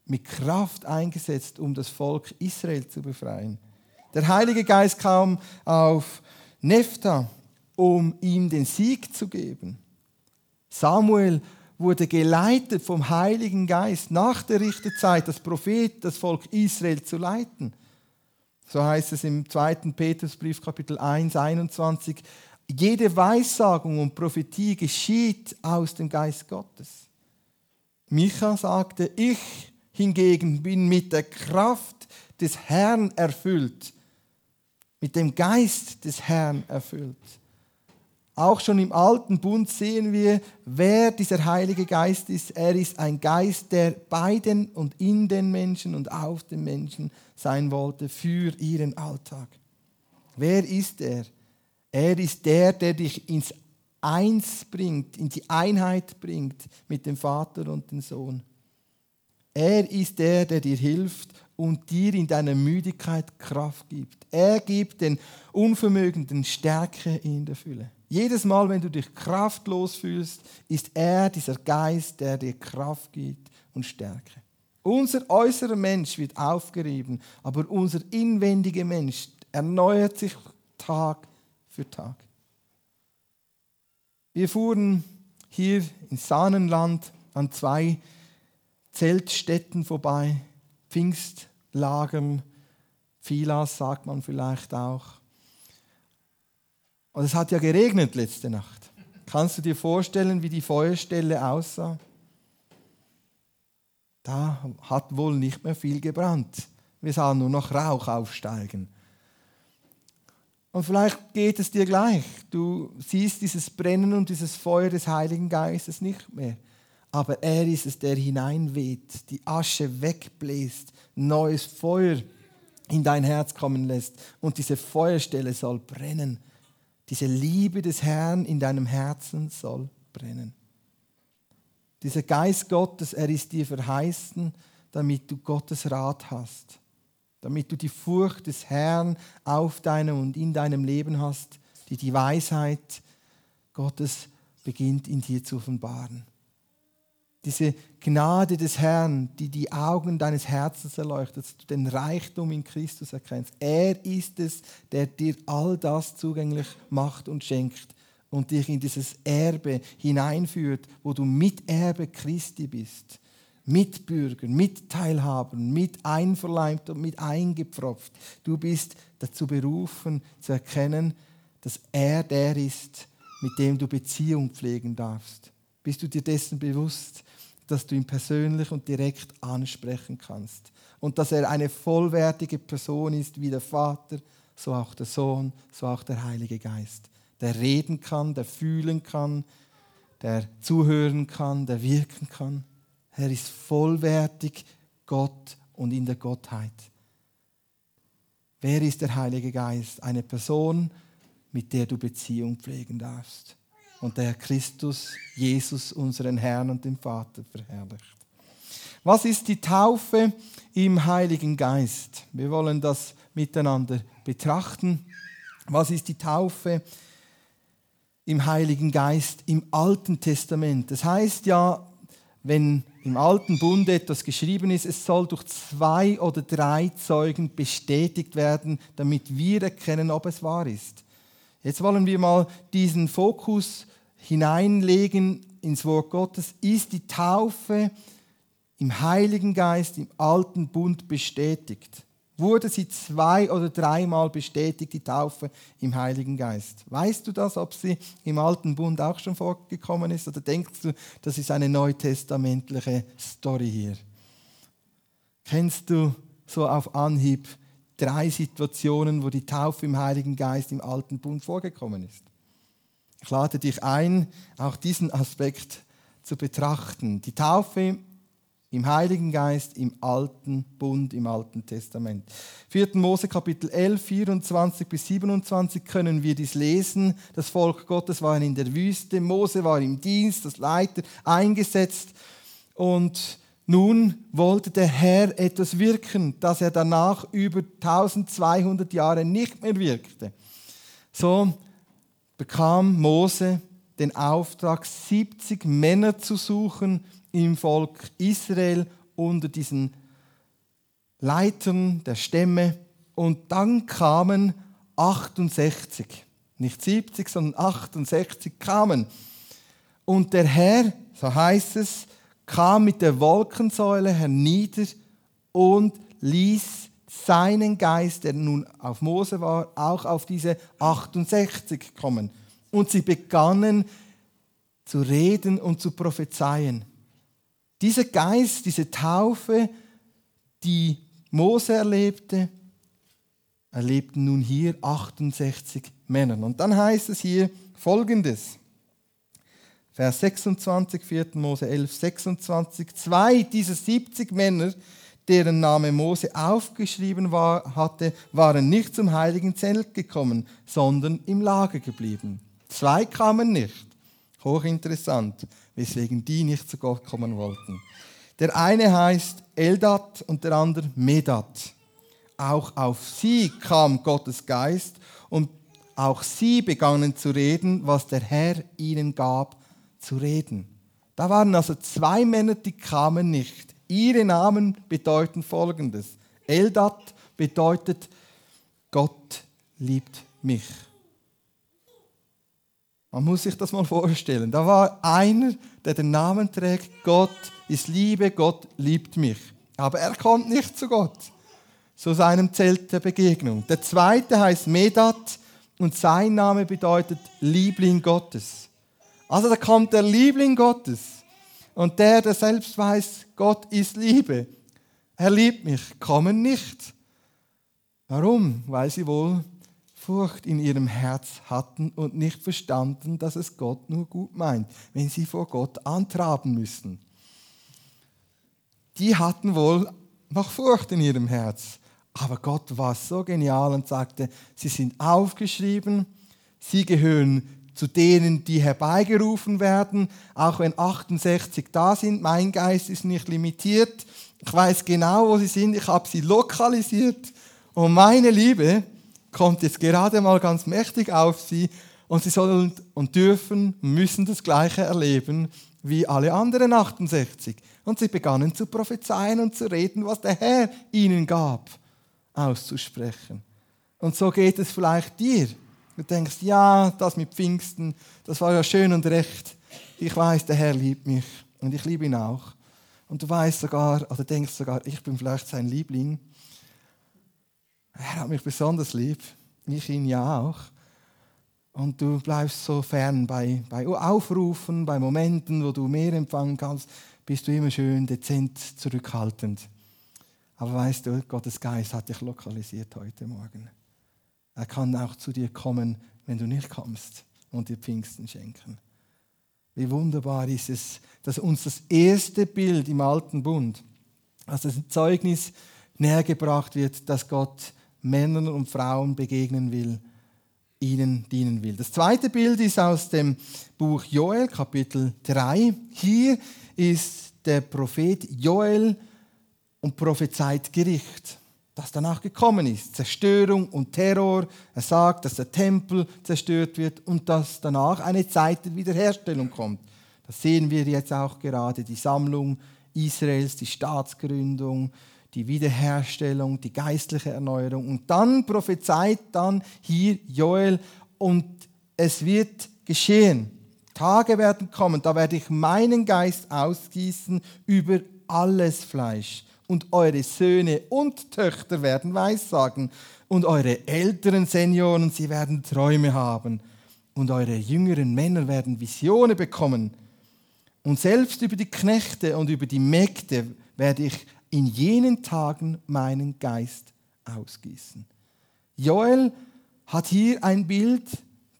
mit Kraft eingesetzt, um das Volk Israel zu befreien. Der Heilige Geist kam auf Nephtha, um ihm den Sieg zu geben. Samuel wurde geleitet vom Heiligen Geist nach der Richterzeit, das Prophet, das Volk Israel zu leiten. So heißt es im 2. Petrusbrief Kapitel 1, 21. Jede Weissagung und Prophetie geschieht aus dem Geist Gottes. Micha sagte, ich hingegen bin mit der Kraft des Herrn erfüllt, mit dem Geist des Herrn erfüllt. Auch schon im alten Bund sehen wir, wer dieser Heilige Geist ist. Er ist ein Geist, der bei den und in den Menschen und auf den Menschen sein wollte für ihren Alltag. Wer ist er? Er ist der, der dich ins Eins bringt, in die Einheit bringt mit dem Vater und dem Sohn. Er ist der, der dir hilft und dir in deiner Müdigkeit Kraft gibt. Er gibt den Unvermögenden Stärke in der Fülle. Jedes Mal, wenn du dich kraftlos fühlst, ist er dieser Geist, der dir Kraft gibt und Stärke. Unser äußerer Mensch wird aufgerieben, aber unser inwendiger Mensch erneuert sich Tag für Tag. Wir fuhren hier in Sahnenland an zwei Zeltstätten vorbei, Pfingstlagern, Filas sagt man vielleicht auch. Und es hat ja geregnet letzte Nacht. Kannst du dir vorstellen, wie die Feuerstelle aussah? Da hat wohl nicht mehr viel gebrannt. Wir sahen nur noch Rauch aufsteigen. Und vielleicht geht es dir gleich. Du siehst dieses Brennen und dieses Feuer des Heiligen Geistes nicht mehr aber er ist es, der hineinweht, die Asche wegbläst, neues Feuer in dein Herz kommen lässt und diese Feuerstelle soll brennen. Diese Liebe des Herrn in deinem Herzen soll brennen. Dieser Geist Gottes, er ist dir verheißen, damit du Gottes Rat hast, damit du die Furcht des Herrn auf deinem und in deinem Leben hast, die die Weisheit Gottes beginnt in dir zu offenbaren. Diese Gnade des Herrn, die die Augen deines Herzens erleuchtet, dass du den Reichtum in Christus erkennst. Er ist es, der dir all das zugänglich macht und schenkt und dich in dieses Erbe hineinführt, wo du Miterbe Christi bist. Mitbürger, Mitteilhaber, mit einverleibt und mit eingepfropft. Du bist dazu berufen zu erkennen, dass er der ist, mit dem du Beziehung pflegen darfst. Bist du dir dessen bewusst? dass du ihn persönlich und direkt ansprechen kannst. Und dass er eine vollwertige Person ist wie der Vater, so auch der Sohn, so auch der Heilige Geist. der reden kann, der fühlen kann, der zuhören kann, der wirken kann. Er ist vollwertig Gott und in der Gottheit. Wer ist der Heilige Geist? Eine Person, mit der du Beziehung pflegen darfst und der Christus, Jesus, unseren Herrn und den Vater verherrlicht. Was ist die Taufe im Heiligen Geist? Wir wollen das miteinander betrachten. Was ist die Taufe im Heiligen Geist im Alten Testament? Das heißt ja, wenn im Alten Bund etwas geschrieben ist, es soll durch zwei oder drei Zeugen bestätigt werden, damit wir erkennen, ob es wahr ist. Jetzt wollen wir mal diesen Fokus hineinlegen ins Wort Gottes. Ist die Taufe im Heiligen Geist im alten Bund bestätigt? Wurde sie zwei oder dreimal bestätigt, die Taufe im Heiligen Geist? Weißt du das, ob sie im alten Bund auch schon vorgekommen ist? Oder denkst du, das ist eine neutestamentliche Story hier? Kennst du so auf Anhieb drei Situationen, wo die Taufe im Heiligen Geist im alten Bund vorgekommen ist? Ich lade dich ein, auch diesen Aspekt zu betrachten. Die Taufe im Heiligen Geist im alten Bund, im Alten Testament. 4. Mose Kapitel 11, 24 bis 27 können wir dies lesen. Das Volk Gottes war in der Wüste, Mose war im Dienst, das Leiter eingesetzt und nun wollte der Herr etwas wirken, das er danach über 1200 Jahre nicht mehr wirkte. So bekam Mose den Auftrag, 70 Männer zu suchen im Volk Israel unter diesen Leitern der Stämme. Und dann kamen 68, nicht 70, sondern 68 kamen. Und der Herr, so heißt es, kam mit der Wolkensäule hernieder und ließ seinen Geist, der nun auf Mose war, auch auf diese 68 kommen. Und sie begannen zu reden und zu prophezeien. Dieser Geist, diese Taufe, die Mose erlebte, erlebten nun hier 68 Männer. Und dann heißt es hier folgendes. Vers 26, 4. Mose 11, 26. Zwei dieser 70 Männer deren Name Mose aufgeschrieben war, hatte, waren nicht zum heiligen Zelt gekommen, sondern im Lager geblieben. Zwei kamen nicht. Hochinteressant, weswegen die nicht zu Gott kommen wollten. Der eine heißt Eldat und der andere Medat. Auch auf sie kam Gottes Geist und auch sie begannen zu reden, was der Herr ihnen gab zu reden. Da waren also zwei Männer, die kamen nicht. Ihre Namen bedeuten folgendes. Eldat bedeutet Gott liebt mich. Man muss sich das mal vorstellen. Da war einer, der den Namen trägt, Gott ist Liebe, Gott liebt mich. Aber er kommt nicht zu Gott, zu seinem Zelt der Begegnung. Der zweite heißt Medat und sein Name bedeutet Liebling Gottes. Also da kommt der Liebling Gottes und der, der selbst weiß, Gott ist Liebe, er liebt mich, kommen nicht. Warum? Weil sie wohl Furcht in ihrem Herz hatten und nicht verstanden, dass es Gott nur gut meint, wenn sie vor Gott antraben müssen. Die hatten wohl noch Furcht in ihrem Herz. Aber Gott war so genial und sagte, sie sind aufgeschrieben, sie gehören zu denen, die herbeigerufen werden, auch wenn 68 da sind. Mein Geist ist nicht limitiert. Ich weiß genau, wo sie sind. Ich habe sie lokalisiert. Und meine Liebe kommt jetzt gerade mal ganz mächtig auf sie. Und sie sollen und dürfen, müssen das Gleiche erleben wie alle anderen 68. Und sie begannen zu prophezeien und zu reden, was der Herr ihnen gab, auszusprechen. Und so geht es vielleicht dir. Du denkst, ja, das mit Pfingsten, das war ja schön und recht. Ich weiß, der Herr liebt mich und ich liebe ihn auch. Und du weißt sogar, oder denkst sogar, ich bin vielleicht sein Liebling. Er hat mich besonders lieb, ich ihn ja auch. Und du bleibst so fern bei, bei Aufrufen, bei Momenten, wo du mehr empfangen kannst, bist du immer schön dezent zurückhaltend. Aber weißt du, Gottes Geist hat dich lokalisiert heute Morgen. Er kann auch zu dir kommen, wenn du nicht kommst. und dir Pfingsten schenken. Wie wunderbar ist es, dass uns das erste Bild im alten Bund, als das Zeugnis nähergebracht wird, dass Gott Männern und Frauen begegnen will, ihnen dienen will. Das zweite Bild ist aus dem Buch Joel, Kapitel 3. Hier ist der Prophet Joel und prophezeit Gericht, das danach gekommen ist. Zerstörung und Terror. Er sagt, dass der Tempel zerstört wird und dass danach eine Zeit der Wiederherstellung kommt. Das sehen wir jetzt auch gerade, die Sammlung Israels, die Staatsgründung, die Wiederherstellung, die geistliche Erneuerung. Und dann prophezeit dann hier Joel und es wird geschehen. Tage werden kommen, da werde ich meinen Geist ausgießen über alles Fleisch. Und eure Söhne und Töchter werden Weissagen. Und eure älteren Senioren, sie werden Träume haben. Und eure jüngeren Männer werden Visionen bekommen. Und selbst über die Knechte und über die Mägde werde ich in jenen Tagen meinen Geist ausgießen. Joel hat hier ein Bild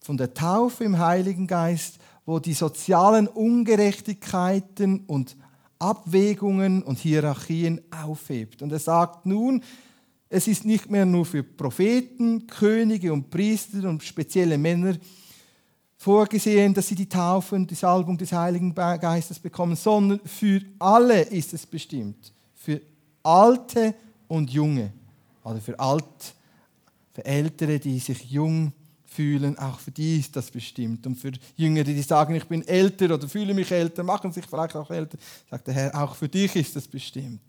von der Taufe im Heiligen Geist, wo die sozialen Ungerechtigkeiten und Abwägungen und Hierarchien aufhebt. Und er sagt nun, es ist nicht mehr nur für Propheten, Könige und Priester und spezielle Männer vorgesehen, dass sie die Taufe und die Salbung des Heiligen Geistes bekommen, sondern für alle ist es bestimmt Alte und Junge. Also für Alt, für Ältere, die sich jung fühlen, auch für die ist das bestimmt. Und für Jüngere, die sagen, ich bin älter oder fühle mich älter, machen sich vielleicht auch älter, sagt der Herr, auch für dich ist das bestimmt.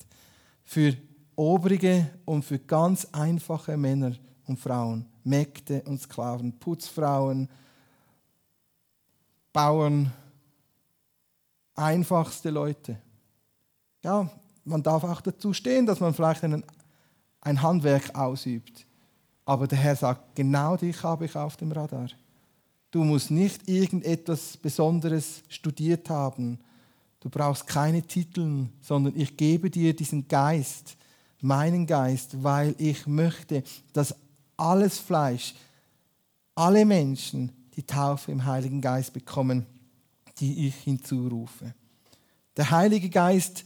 Für Obrige und für ganz einfache Männer und Frauen, Mägde und Sklaven, Putzfrauen, Bauern, einfachste Leute. Ja, man darf auch dazu stehen, dass man vielleicht einen, ein Handwerk ausübt. Aber der Herr sagt, genau dich habe ich auf dem Radar. Du musst nicht irgendetwas Besonderes studiert haben. Du brauchst keine Titel, sondern ich gebe dir diesen Geist, meinen Geist, weil ich möchte, dass alles Fleisch, alle Menschen die Taufe im Heiligen Geist bekommen, die ich hinzurufe. Der Heilige Geist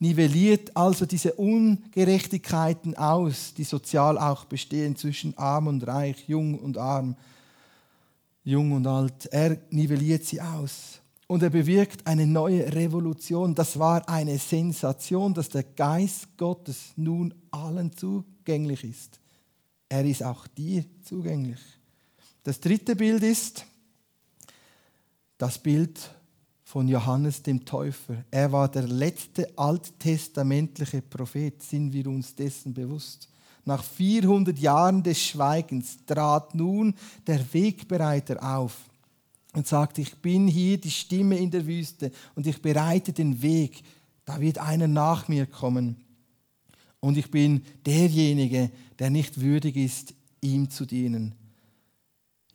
nivelliert also diese Ungerechtigkeiten aus, die sozial auch bestehen zwischen arm und reich, jung und arm, jung und alt. Er nivelliert sie aus. Und er bewirkt eine neue Revolution. Das war eine Sensation, dass der Geist Gottes nun allen zugänglich ist. Er ist auch dir zugänglich. Das dritte Bild ist das Bild von Johannes dem Täufer. Er war der letzte alttestamentliche Prophet, sind wir uns dessen bewusst. Nach 400 Jahren des Schweigens trat nun der Wegbereiter auf und sagte, ich bin hier die Stimme in der Wüste und ich bereite den Weg. Da wird einer nach mir kommen. Und ich bin derjenige, der nicht würdig ist, ihm zu dienen.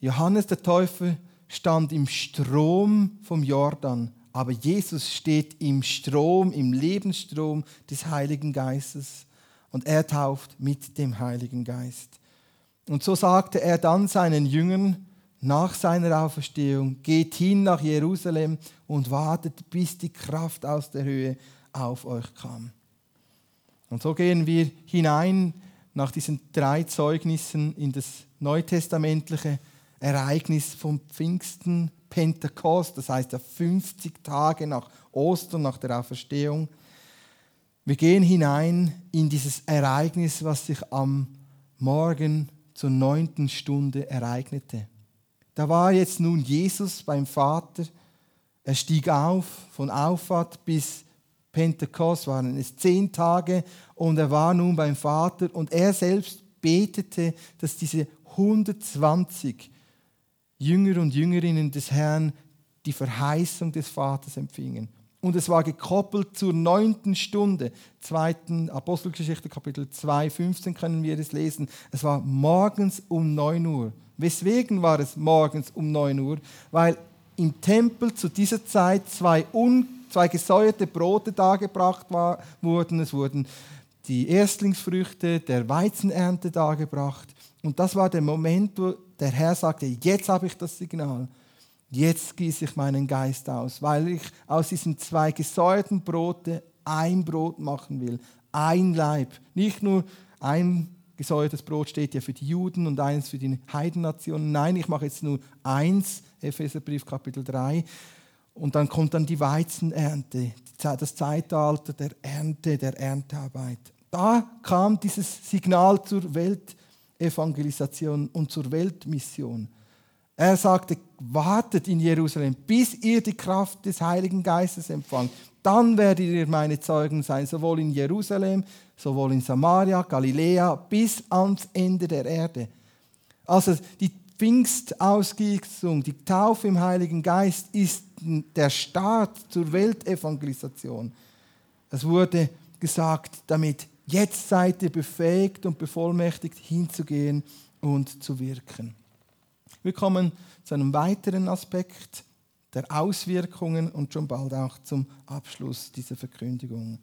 Johannes der Täufer stand im Strom vom Jordan, aber Jesus steht im Strom, im Lebensstrom des Heiligen Geistes und er tauft mit dem Heiligen Geist. Und so sagte er dann seinen Jüngern nach seiner Auferstehung, geht hin nach Jerusalem und wartet, bis die Kraft aus der Höhe auf euch kam. Und so gehen wir hinein nach diesen drei Zeugnissen in das Neutestamentliche Ereignis vom Pfingsten, Pentekost, das heißt ja 50 Tage nach Ostern, nach der Auferstehung. Wir gehen hinein in dieses Ereignis, was sich am Morgen zur neunten Stunde ereignete. Da war jetzt nun Jesus beim Vater. Er stieg auf, von Auffahrt bis Pentekost waren es zehn Tage und er war nun beim Vater und er selbst betete, dass diese 120 Jünger und Jüngerinnen des Herrn die Verheißung des Vaters empfingen. Und es war gekoppelt zur neunten Stunde. Zweiten Apostelgeschichte, Kapitel 2, 15 können wir es lesen. Es war morgens um 9 Uhr. Weswegen war es morgens um 9 Uhr? Weil im Tempel zu dieser Zeit zwei, un, zwei gesäuerte Brote dargebracht war, wurden. Es wurden die Erstlingsfrüchte der Weizenernte dargebracht. Und das war der Moment, wo der Herr sagte, jetzt habe ich das Signal. Jetzt gieße ich meinen Geist aus, weil ich aus diesen zwei gesäuerten Brote ein Brot machen will. Ein Leib. Nicht nur ein gesäuertes Brot steht ja für die Juden und eins für die Heidennationen. Nein, ich mache jetzt nur eins, Epheserbrief Kapitel 3. Und dann kommt dann die Weizenernte, das Zeitalter der Ernte, der Erntearbeit. Da kam dieses Signal zur Weltevangelisation und zur Weltmission. Er sagte, wartet in Jerusalem, bis ihr die Kraft des Heiligen Geistes empfangt. Dann werdet ihr meine Zeugen sein, sowohl in Jerusalem, sowohl in Samaria, Galiläa, bis ans Ende der Erde. Also die Pfingstausgießung, die Taufe im Heiligen Geist ist der Start zur Weltevangelisation. Es wurde gesagt, damit jetzt seid ihr befähigt und bevollmächtigt hinzugehen und zu wirken. Wir kommen zu einem weiteren Aspekt der Auswirkungen und schon bald auch zum Abschluss dieser Verkündigung.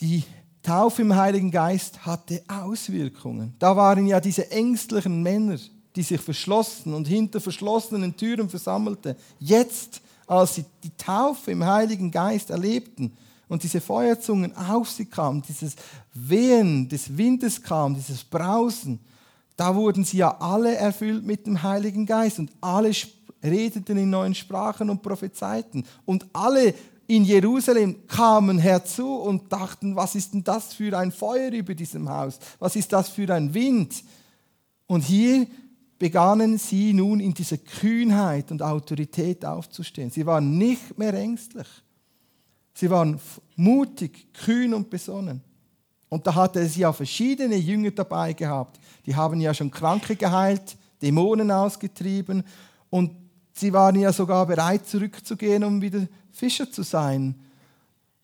Die Taufe im Heiligen Geist hatte Auswirkungen. Da waren ja diese ängstlichen Männer, die sich verschlossen und hinter verschlossenen Türen versammelten. Jetzt, als sie die Taufe im Heiligen Geist erlebten und diese Feuerzungen auf sie kamen, dieses Wehen des Windes kam, dieses Brausen, da wurden sie ja alle erfüllt mit dem Heiligen Geist und alle redeten in neuen Sprachen und prophezeiten. Und alle in Jerusalem kamen herzu und dachten, was ist denn das für ein Feuer über diesem Haus? Was ist das für ein Wind? Und hier begannen sie nun in dieser Kühnheit und Autorität aufzustehen. Sie waren nicht mehr ängstlich. Sie waren mutig, kühn und besonnen. Und da hatte sie ja verschiedene Jünger dabei gehabt. Die haben ja schon Kranke geheilt, Dämonen ausgetrieben und sie waren ja sogar bereit zurückzugehen, um wieder Fischer zu sein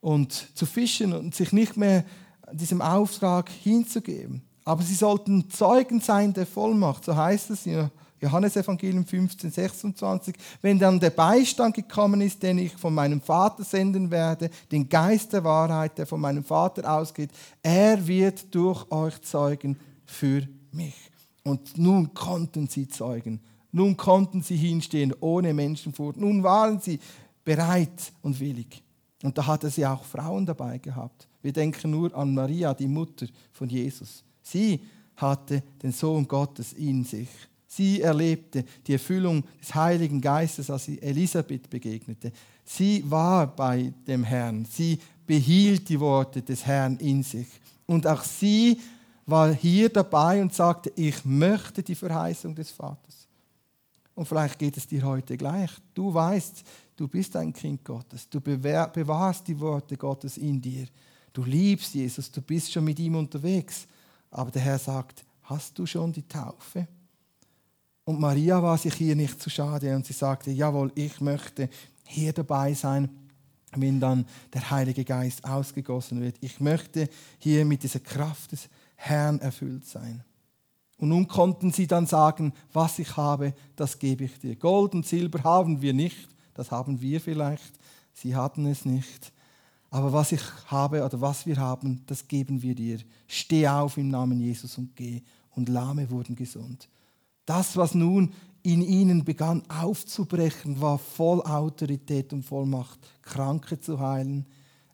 und zu fischen und sich nicht mehr diesem Auftrag hinzugeben. Aber sie sollten Zeugen sein der Vollmacht, so heißt es in Johannes Evangelium 15, 26, wenn dann der Beistand gekommen ist, den ich von meinem Vater senden werde, den Geist der Wahrheit, der von meinem Vater ausgeht, er wird durch euch zeugen für mich. Und nun konnten sie zeugen. Nun konnten sie hinstehen ohne Menschenfurcht. Nun waren sie bereit und willig. Und da hatte sie auch Frauen dabei gehabt. Wir denken nur an Maria, die Mutter von Jesus. Sie hatte den Sohn Gottes in sich. Sie erlebte die Erfüllung des Heiligen Geistes, als sie Elisabeth begegnete. Sie war bei dem Herrn. Sie behielt die Worte des Herrn in sich. Und auch sie war hier dabei und sagte, ich möchte die Verheißung des Vaters. Und vielleicht geht es dir heute gleich. Du weißt, du bist ein Kind Gottes. Du bewahrst die Worte Gottes in dir. Du liebst Jesus, du bist schon mit ihm unterwegs. Aber der Herr sagt, hast du schon die Taufe? Und Maria war sich hier nicht zu schade und sie sagte, jawohl, ich möchte hier dabei sein, wenn dann der Heilige Geist ausgegossen wird. Ich möchte hier mit dieser Kraft des Herrn erfüllt sein. Und nun konnten sie dann sagen, was ich habe, das gebe ich dir. Gold und Silber haben wir nicht, das haben wir vielleicht, sie hatten es nicht. Aber was ich habe oder was wir haben, das geben wir dir. Steh auf im Namen Jesus und geh. Und Lahme wurden gesund. Das, was nun in ihnen begann aufzubrechen, war voll Autorität und Vollmacht, Kranke zu heilen,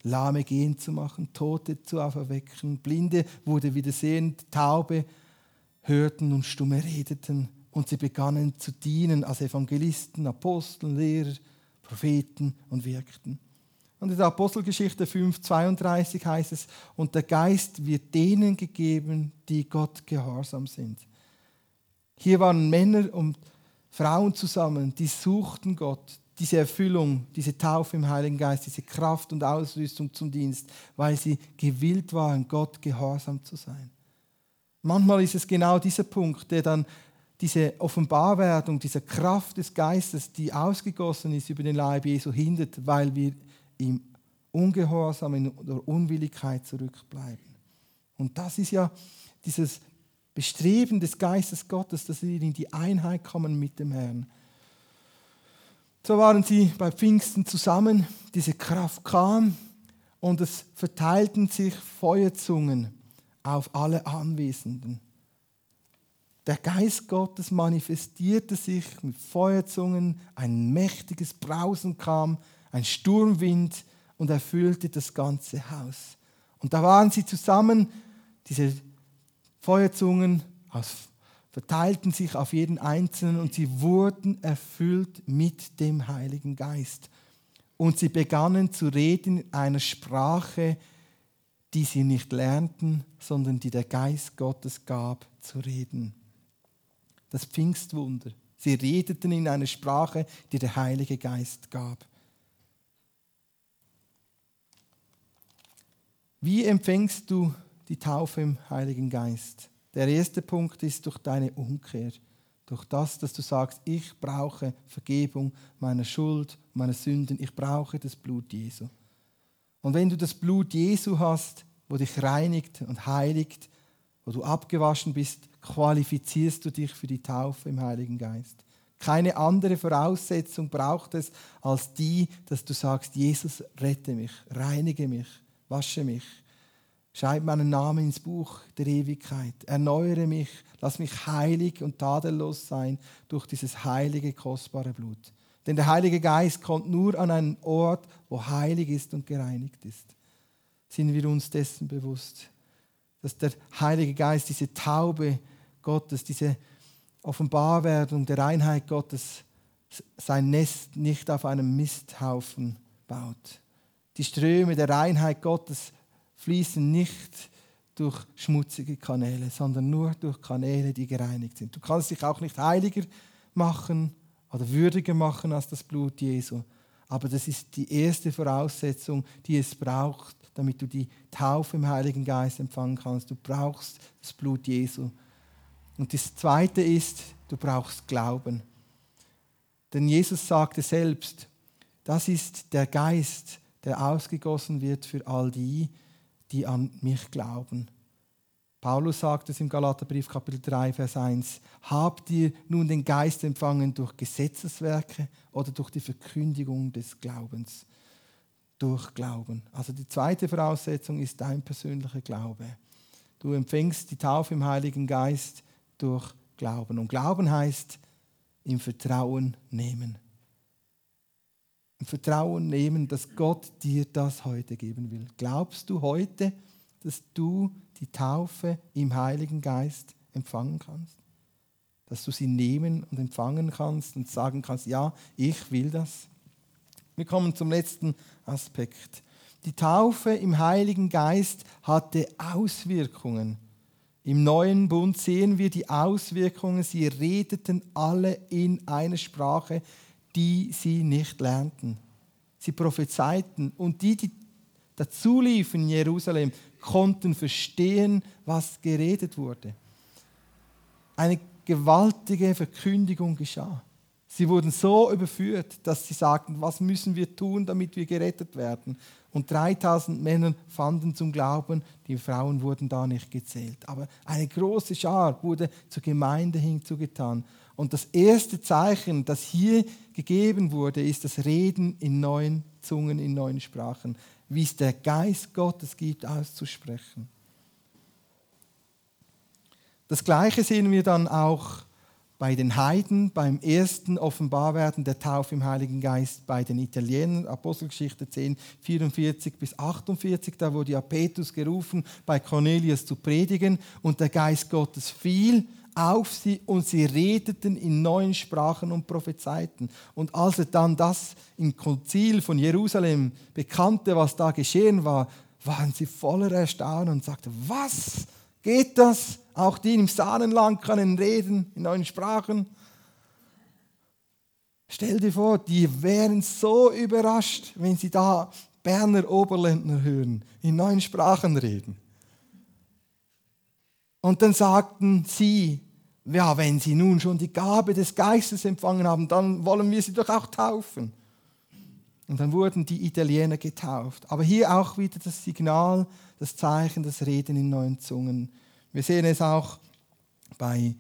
Lahme gehen zu machen, Tote zu auferwecken, Blinde wurde wieder sehend, Taube hörten und Stumme redeten und sie begannen zu dienen als Evangelisten, Aposteln, Lehrer, Propheten und wirkten. Und in der Apostelgeschichte 5, 32 heißt es, und der Geist wird denen gegeben, die Gott gehorsam sind. Hier waren Männer und Frauen zusammen, die suchten Gott, diese Erfüllung, diese Taufe im Heiligen Geist, diese Kraft und Ausrüstung zum Dienst, weil sie gewillt waren, Gott gehorsam zu sein. Manchmal ist es genau dieser Punkt, der dann diese Offenbarwerdung, diese Kraft des Geistes, die ausgegossen ist über den Leib Jesu, hindert, weil wir im Ungehorsam oder Unwilligkeit zurückbleiben. Und das ist ja dieses Bestreben des Geistes Gottes, dass wir in die Einheit kommen mit dem Herrn. So waren sie bei Pfingsten zusammen, diese Kraft kam und es verteilten sich Feuerzungen auf alle Anwesenden. Der Geist Gottes manifestierte sich mit Feuerzungen, ein mächtiges Brausen kam, ein Sturmwind und erfüllte das ganze Haus. Und da waren sie zusammen, diese Feuerzungen aus, verteilten sich auf jeden Einzelnen und sie wurden erfüllt mit dem Heiligen Geist. Und sie begannen zu reden in einer Sprache, die sie nicht lernten, sondern die der Geist Gottes gab zu reden das Pfingstwunder. Sie redeten in einer Sprache, die der Heilige Geist gab. Wie empfängst du die Taufe im Heiligen Geist? Der erste Punkt ist durch deine Umkehr. Durch das, dass du sagst, ich brauche Vergebung meiner Schuld, meiner Sünden, ich brauche das Blut Jesu. Und wenn du das Blut Jesu hast, wo dich reinigt und heiligt, wo du abgewaschen bist, qualifizierst du dich für die Taufe im Heiligen Geist. Keine andere Voraussetzung braucht es als die, dass du sagst, Jesus, rette mich, reinige mich, wasche mich, schreib meinen Namen ins Buch der Ewigkeit, erneuere mich, lass mich heilig und tadellos sein durch dieses heilige, kostbare Blut. Denn der Heilige Geist kommt nur an einen Ort, wo heilig ist und gereinigt ist. Sind wir uns dessen bewusst, dass der Heilige Geist diese Taube Gottes, diese Offenbarwerdung der Einheit Gottes, sein Nest nicht auf einem Misthaufen baut. Die Ströme der Einheit Gottes fließen nicht durch schmutzige Kanäle, sondern nur durch Kanäle, die gereinigt sind. Du kannst dich auch nicht heiliger machen oder würdiger machen als das Blut Jesu. Aber das ist die erste Voraussetzung, die es braucht, damit du die Taufe im Heiligen Geist empfangen kannst. Du brauchst das Blut Jesu. Und das Zweite ist, du brauchst Glauben. Denn Jesus sagte selbst, das ist der Geist, der ausgegossen wird für all die, die an mich glauben. Paulus sagt es im Galaterbrief Kapitel 3, Vers 1, habt ihr nun den Geist empfangen durch Gesetzeswerke oder durch die Verkündigung des Glaubens? Durch Glauben. Also die zweite Voraussetzung ist dein persönlicher Glaube. Du empfängst die Taufe im Heiligen Geist durch Glauben. Und Glauben heißt im Vertrauen nehmen. Im Vertrauen nehmen, dass Gott dir das heute geben will. Glaubst du heute, dass du die Taufe im Heiligen Geist empfangen kannst? Dass du sie nehmen und empfangen kannst und sagen kannst, ja, ich will das. Wir kommen zum letzten Aspekt. Die Taufe im Heiligen Geist hatte Auswirkungen im neuen Bund sehen wir die Auswirkungen. Sie redeten alle in einer Sprache, die sie nicht lernten. Sie prophezeiten und die, die dazu liefen in Jerusalem, konnten verstehen, was geredet wurde. Eine gewaltige Verkündigung geschah. Sie wurden so überführt, dass sie sagten, was müssen wir tun, damit wir gerettet werden? Und 3000 Männer fanden zum Glauben, die Frauen wurden da nicht gezählt. Aber eine große Schar wurde zur Gemeinde hinzugetan. Und das erste Zeichen, das hier gegeben wurde, ist das Reden in neuen Zungen, in neuen Sprachen, wie es der Geist Gottes gibt, auszusprechen. Das Gleiche sehen wir dann auch bei den Heiden beim ersten Offenbarwerden der Taufe im Heiligen Geist bei den Italienern, Apostelgeschichte 10, 44 bis 48, da wurde ja Petrus gerufen, bei Cornelius zu predigen und der Geist Gottes fiel auf sie und sie redeten in neuen Sprachen und prophezeiten. Und als er dann das im Konzil von Jerusalem bekannte, was da geschehen war, waren sie voller Erstaunen und sagten, was? Geht das? Auch die im Sahnenland können reden in neuen Sprachen. Stell dir vor, die wären so überrascht, wenn sie da Berner Oberländner hören, in neuen Sprachen reden. Und dann sagten sie, ja, wenn sie nun schon die Gabe des Geistes empfangen haben, dann wollen wir sie doch auch taufen. Und dann wurden die Italiener getauft. Aber hier auch wieder das Signal, das Zeichen, das Reden in neuen Zungen. Wir sehen es auch bei,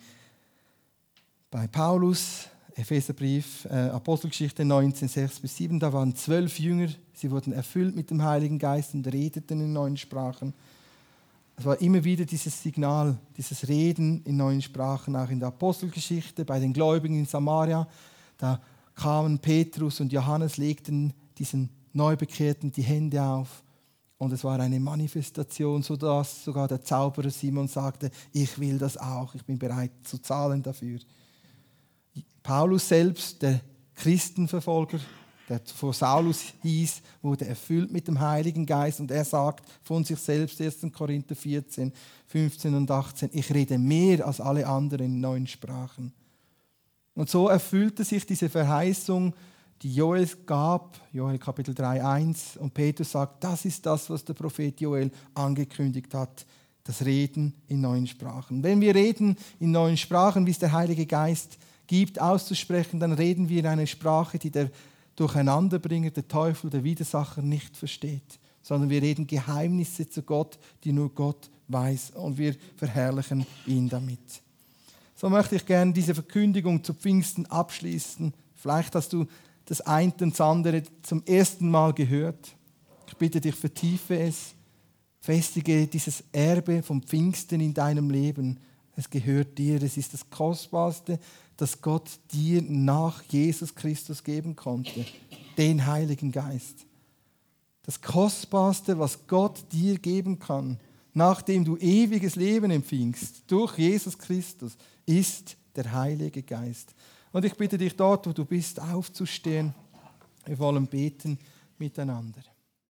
bei Paulus, Epheserbrief, äh, Apostelgeschichte 19, 6 bis 7. Da waren zwölf Jünger, sie wurden erfüllt mit dem Heiligen Geist und redeten in neuen Sprachen. Es war immer wieder dieses Signal, dieses Reden in neuen Sprachen, auch in der Apostelgeschichte, bei den Gläubigen in Samaria. Da kamen Petrus und Johannes, legten diesen Neubekehrten die Hände auf. Und es war eine Manifestation, sodass sogar der Zauberer Simon sagte, ich will das auch, ich bin bereit zu zahlen dafür. Paulus selbst, der Christenverfolger, der vor Saulus hieß, wurde erfüllt mit dem Heiligen Geist und er sagt von sich selbst, 1. Korinther 14, 15 und 18, ich rede mehr als alle anderen in neuen Sprachen. Und so erfüllte sich diese Verheißung, die Joel gab, Joel Kapitel 3, 1, und Petrus sagt, das ist das, was der Prophet Joel angekündigt hat, das Reden in neuen Sprachen. Wenn wir reden in neuen Sprachen, wie es der Heilige Geist gibt, auszusprechen, dann reden wir in einer Sprache, die der Durcheinanderbringer, der Teufel, der Widersacher nicht versteht, sondern wir reden Geheimnisse zu Gott, die nur Gott weiß und wir verherrlichen ihn damit. So möchte ich gerne diese Verkündigung zu Pfingsten abschließen. Vielleicht hast du das eine und das andere zum ersten Mal gehört. Ich bitte dich, vertiefe es, festige dieses Erbe vom Pfingsten in deinem Leben. Es gehört dir, es ist das Kostbarste, das Gott dir nach Jesus Christus geben konnte, den Heiligen Geist. Das Kostbarste, was Gott dir geben kann, nachdem du ewiges Leben empfingst, durch Jesus Christus, ist der Heilige Geist. Und ich bitte dich dort, wo du bist, aufzustehen. Wir wollen beten miteinander.